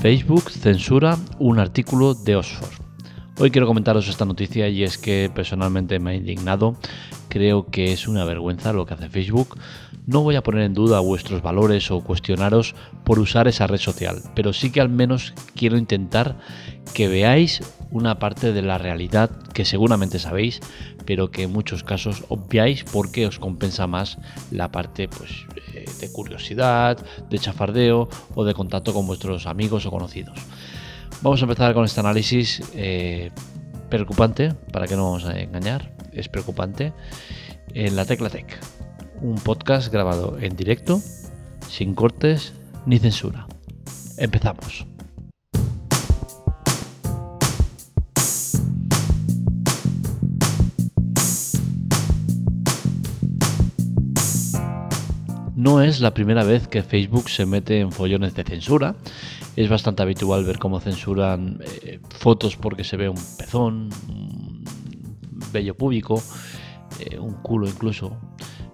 Facebook censura un artículo de Oxford. Hoy quiero comentaros esta noticia y es que personalmente me ha indignado. Creo que es una vergüenza lo que hace Facebook. No voy a poner en duda vuestros valores o cuestionaros por usar esa red social, pero sí que al menos quiero intentar que veáis una parte de la realidad que seguramente sabéis, pero que en muchos casos obviáis porque os compensa más la parte pues, eh, de curiosidad, de chafardeo o de contacto con vuestros amigos o conocidos. Vamos a empezar con este análisis eh, preocupante, para que no vamos a engañar, es preocupante, en la Tecla Tech, un podcast grabado en directo, sin cortes ni censura. Empezamos. No es la primera vez que Facebook se mete en follones de censura. Es bastante habitual ver cómo censuran eh, fotos porque se ve un pezón, un vello público, eh, un culo incluso.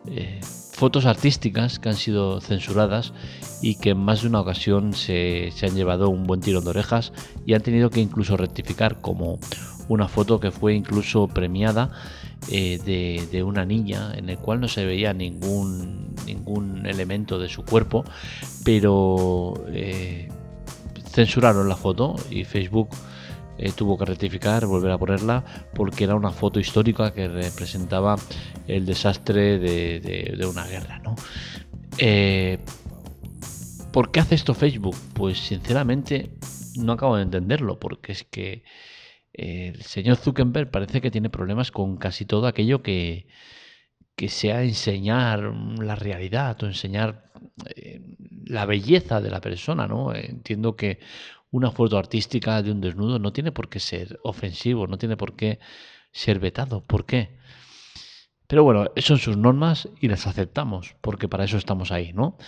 Eh, fotos artísticas que han sido censuradas y que en más de una ocasión se, se han llevado un buen tirón de orejas y han tenido que incluso rectificar como una foto que fue incluso premiada eh, de, una niña en el cual no se veía ningún, ningún elemento de su cuerpo, pero censuraron la foto y Facebook eh, tuvo que rectificar, volver a ponerla, porque era una foto histórica que representaba el desastre de, una guerra. ¿no? ¿Por qué hace esto Facebook? Pues sinceramente no acabo de entenderlo, porque es que el señor Zuckerberg parece que tiene problemas con casi todo aquello que, que sea enseñar la realidad o enseñar eh, la belleza de la persona, ¿no? Entiendo que una foto artística de un desnudo no tiene por qué ser ofensivo, no tiene por qué ser vetado. ¿Por qué? Pero bueno, son sus normas y las aceptamos, porque para eso estamos ahí, ¿no?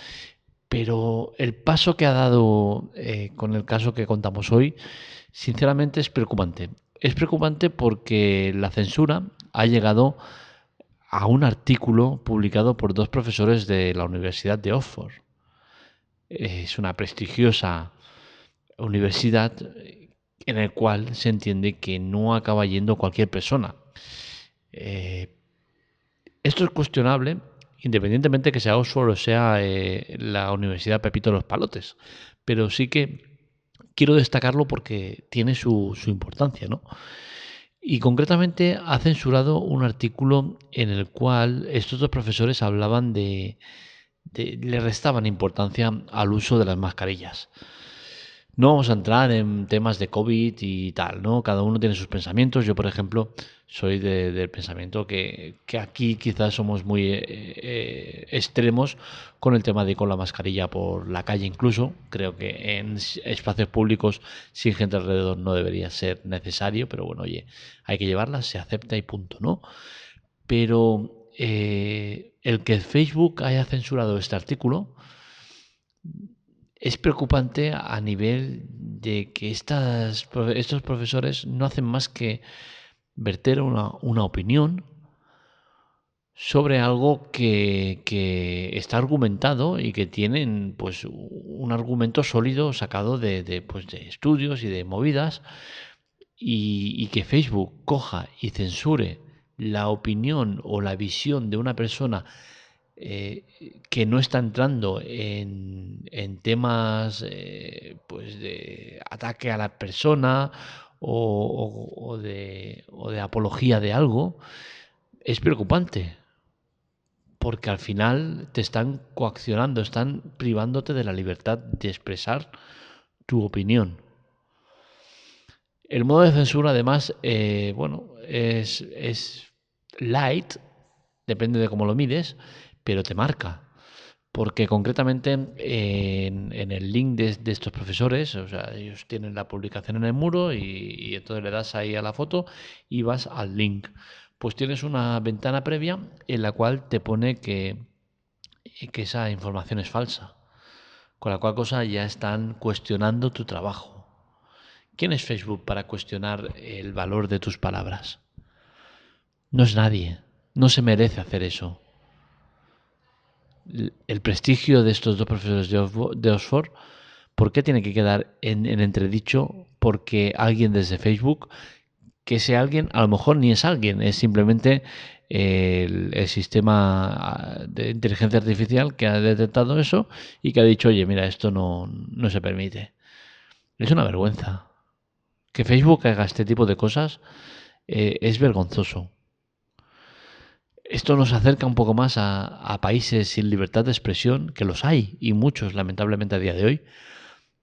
Pero el paso que ha dado eh, con el caso que contamos hoy, sinceramente es preocupante. Es preocupante porque la censura ha llegado un artículo publicado por dos profesores de la Universidad de Oxford. Es una prestigiosa universidad en la cual se entiende que no acaba yendo cualquier persona. Eh, esto es cuestionable independientemente que sea Oxford o sea eh, la Universidad Pepito de los Palotes, pero sí que quiero destacarlo porque tiene su, importancia, ¿no? Y concretamente ha censurado un artículo en el cual estos dos profesores hablaban de, le restaban importancia al uso de las mascarillas. No vamos a entrar en temas de COVID y tal, ¿no? Cada uno tiene sus pensamientos. Yo, por ejemplo, soy del pensamiento que, aquí quizás somos muy eh, eh, extremos con el tema de ir con la mascarilla por la calle incluso. Creo que en espacios públicos sin gente alrededor no debería ser necesario, pero bueno, oye, hay que llevarla, se acepta y punto, ¿no? Pero eh, el que Facebook haya censurado este artículo es preocupante a nivel de que estos profesores no hacen más que verter una, opinión sobre algo que, está argumentado y que tienen pues un argumento sólido sacado de, pues, de estudios y de movidas y, que Facebook coja y censure la opinión o la visión de una persona eh, que no está entrando en, temas eh, pues de ataque a la persona o, de, o de apología de algo, es preocupante. Porque al final te están coaccionando, están privándote de la libertad de expresar tu opinión. El modo de censura, además, eh, bueno, es, es light, depende de cómo lo mides, pero te marca. Porque concretamente en, el link de, estos profesores, o sea, ellos tienen la publicación en el muro y, entonces le das ahí a la foto y vas al link. Pues tienes una ventana previa en la cual te pone que, que esa información es falsa. Con la cual cosa ya están cuestionando tu trabajo. ¿Quién es Facebook para cuestionar el valor de tus palabras? No es nadie. No se merece hacer eso el prestigio de estos dos profesores de Oxford ¿por qué tiene que quedar en, entredicho porque alguien desde Facebook, que ese alguien a lo mejor ni es alguien, es simplemente el, sistema ah, de inteligencia artificial que ha detectado eso y que ha dicho, oye, mira, esto no, no se permite. Es una vergüenza. Que Facebook haga este tipo de cosas eh, es vergonzoso. Esto nos acerca un poco más a, países sin libertad de expresión, que los hay, y muchos lamentablemente a día de hoy,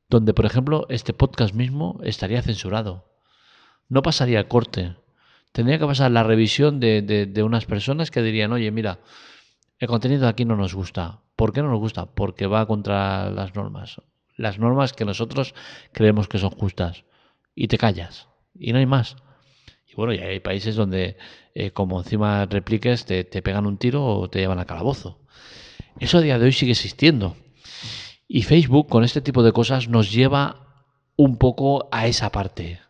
donde por ejemplo este podcast mismo estaría censurado. No pasaría el corte. Tendría que pasar la revisión de, de unas personas que dirían, oye, mira, el contenido de aquí no nos gusta. ¿Por qué no nos gusta? Porque va contra las normas. Las normas que nosotros creemos que son justas. Y te callas. Y no hay más bueno, y hay países donde, eh, como encima repliques, te, pegan un tiro o te llevan a calabozo. Eso a día de hoy sigue existiendo. Y Facebook, con este tipo de cosas, nos lleva un poco a esa parte.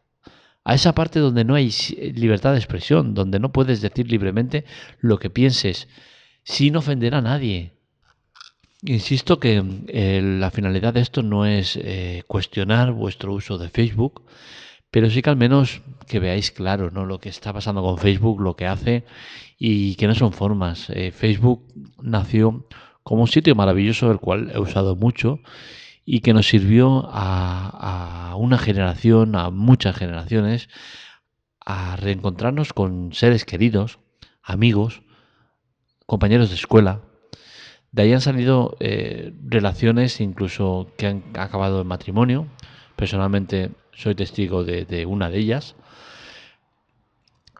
A esa parte donde no hay libertad de expresión, donde no puedes decir libremente lo que pienses, sin ofender a nadie. Insisto que eh, la finalidad de esto no es eh, cuestionar vuestro uso de Facebook, pero sí que al menos que veáis claro ¿no? lo que está pasando con Facebook, lo que hace y que no son formas. Eh, Facebook nació como un sitio maravilloso del cual he usado mucho y que nos sirvió a, una generación, a muchas generaciones, a reencontrarnos con seres queridos, amigos, compañeros de escuela. De ahí han salido eh, relaciones incluso que han acabado en matrimonio. Personalmente soy testigo de, una de ellas,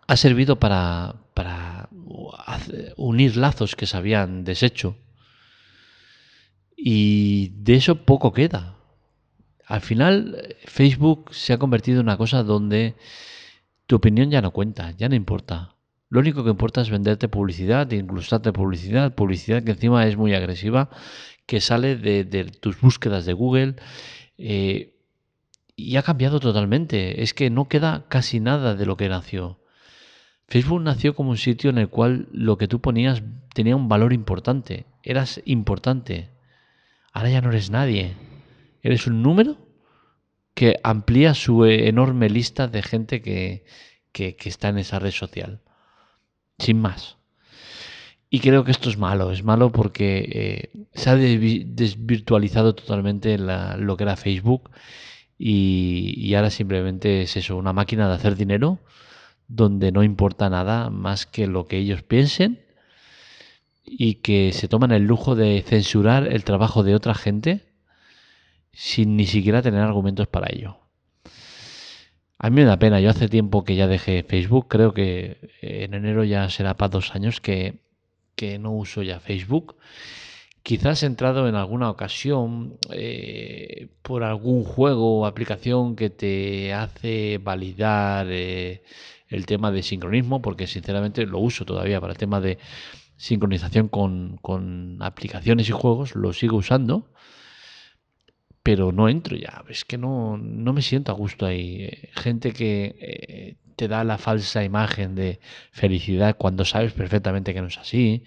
ha servido para, unir lazos que se habían deshecho. Y de eso poco queda. Al final, Facebook se ha convertido en una cosa donde tu opinión ya no cuenta, ya no importa. Lo único que importa es venderte publicidad, inclusarte publicidad, publicidad que encima es muy agresiva, que sale de, tus búsquedas de Google. Eh, y ha cambiado totalmente. Es que no queda casi nada de lo que nació. Facebook nació como un sitio en el cual lo que tú ponías tenía un valor importante. Eras importante. Ahora ya no eres nadie. Eres un número que amplía su enorme lista de gente que, está en esa red social. Sin más. Y creo que esto es malo. Es malo porque eh, se ha desvirtualizado totalmente lo que era Facebook y, ahora simplemente es eso, una máquina de hacer dinero donde no importa nada más que lo que ellos piensen y que se toman el lujo de censurar el trabajo de otra gente sin ni siquiera tener argumentos para ello. A mí me da pena, yo hace tiempo que ya dejé Facebook, creo que en enero ya será para dos años que, que no uso ya Facebook quizás entrado en alguna ocasión eh, por algún juego o aplicación que te hace validar eh, el tema de sincronismo, porque sinceramente lo uso todavía para el tema de sincronización con, aplicaciones y juegos, lo sigo usando, pero no entro ya, es que no, no me siento a gusto ahí. Gente que eh, te da la falsa imagen de felicidad cuando sabes perfectamente que no es así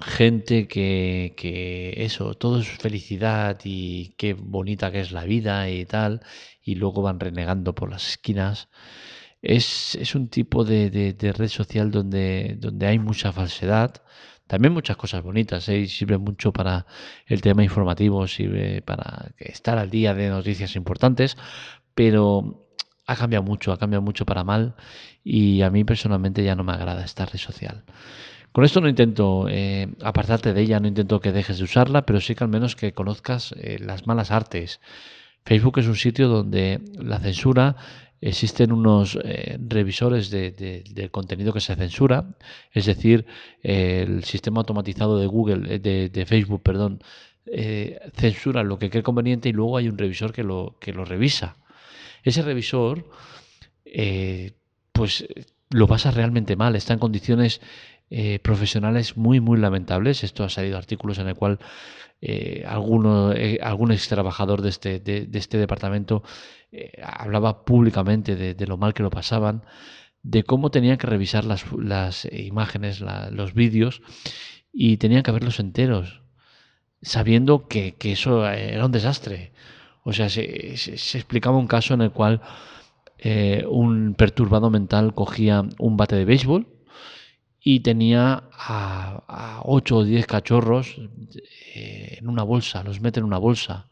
gente que, que, eso, todo es felicidad y qué bonita que es la vida y tal, y luego van renegando por las esquinas. Es, es un tipo de, de, red social donde, donde hay mucha falsedad, también muchas cosas bonitas, ¿eh? sirve mucho para el tema informativo, sirve para estar al día de noticias importantes, pero ha cambiado mucho, ha cambiado mucho para mal y a mí personalmente ya no me agrada esta red social. Con esto no intento eh, apartarte de ella, no intento que dejes de usarla, pero sí que al menos que conozcas eh, las malas artes. Facebook es un sitio donde la censura, existen unos eh, revisores de, del contenido que se censura, es decir, el sistema automatizado de Google, de, Facebook, perdón, censura lo que cree conveniente y luego hay un revisor que lo, que lo revisa. Ese revisor, pues lo pasa realmente mal, está en condiciones eh, profesionales muy, muy lamentables. Esto ha salido artículos en el cual eh, alguno, eh, algún ex trabajador de este, de, este departamento hablaba públicamente de, lo mal que lo pasaban, de cómo tenían que revisar las, las imágenes, los vídeos y tenían que verlos enteros. sabiendo que, eso era un desastre. O sea, se, explicaba un caso en el cual un perturbado mental cogía un bate de béisbol y tenía a, 8 o 10 cachorros eh, en una bolsa, los mete en una bolsa,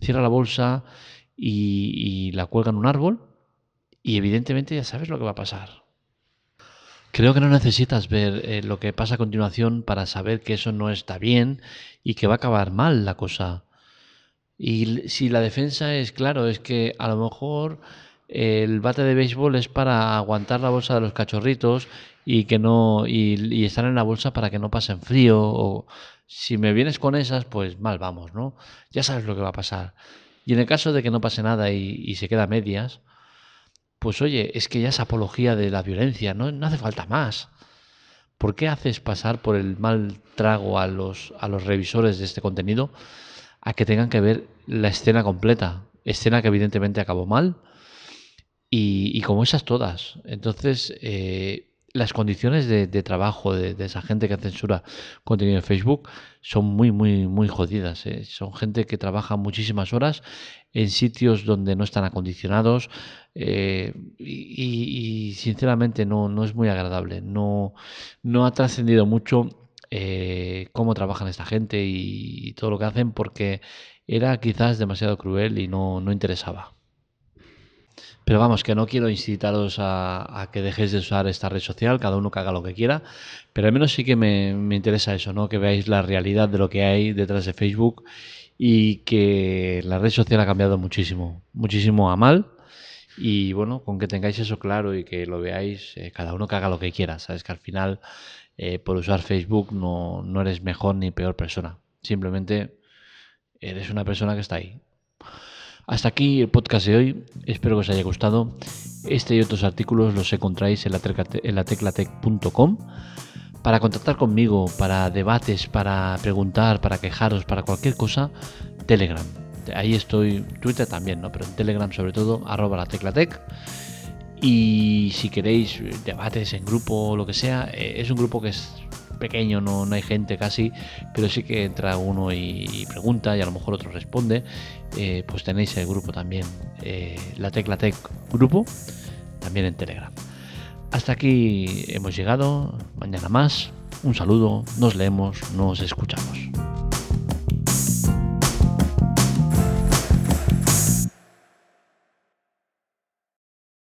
cierra la bolsa y, la cuelga en un árbol y evidentemente ya sabes lo que va a pasar. Creo que no necesitas ver eh, lo que pasa a continuación para saber que eso no está bien y que va a acabar mal la cosa. Y si la defensa es claro, es que a lo mejor el bate de béisbol es para aguantar la bolsa de los cachorritos y que no y, estar en la bolsa para que no pasen frío o si me vienes con esas pues mal vamos no ya sabes lo que va a pasar. Y en el caso de que no pase nada y, se queda a medias pues oye es que ya es apología de la violencia no, no hace falta más. ¿por qué haces pasar por el mal trago a los a los revisores de este contenido a que tengan que ver la escena completa escena que evidentemente acabó mal y, como esas todas. Entonces, eh, las condiciones de, trabajo de, esa gente que censura contenido en Facebook son muy, muy, muy jodidas. ¿eh? Son gente que trabaja muchísimas horas en sitios donde no están acondicionados eh, y, sinceramente no, no es muy agradable. No, no ha trascendido mucho cómo trabajan esta gente y, todo lo que hacen porque era quizás demasiado cruel y no, no interesaba. Pero vamos, que no quiero incitaros a, que dejéis de usar esta red social, cada uno que haga lo que quiera, pero al menos sí que me, interesa eso, ¿no? Que veáis la realidad de lo que hay detrás de Facebook y que la red social ha cambiado muchísimo, muchísimo a mal. Y bueno, con que tengáis eso claro y que lo veáis, eh, cada uno que haga lo que quiera. Sabes que al final, eh, por usar Facebook, no, no eres mejor ni peor persona. Simplemente eres una persona que está ahí. Hasta aquí el podcast de hoy. Espero que os haya gustado. Este y otros artículos los encontráis en la, teclatec.com. Para contactar conmigo, para debates, para preguntar, para quejaros, para cualquier cosa, Telegram. Ahí estoy, Twitter también, ¿no? Pero en Telegram sobre todo, arroba la teclatec. Y si queréis debates en grupo o lo que sea, eh, es un grupo que es pequeño, no, no hay gente casi, pero sí que entra uno y, pregunta y a lo mejor otro responde, eh, pues tenéis el grupo también, eh, la Tecla Tech Grupo, también en Telegram. Hasta aquí hemos llegado, mañana más, un saludo, nos leemos, nos escuchamos.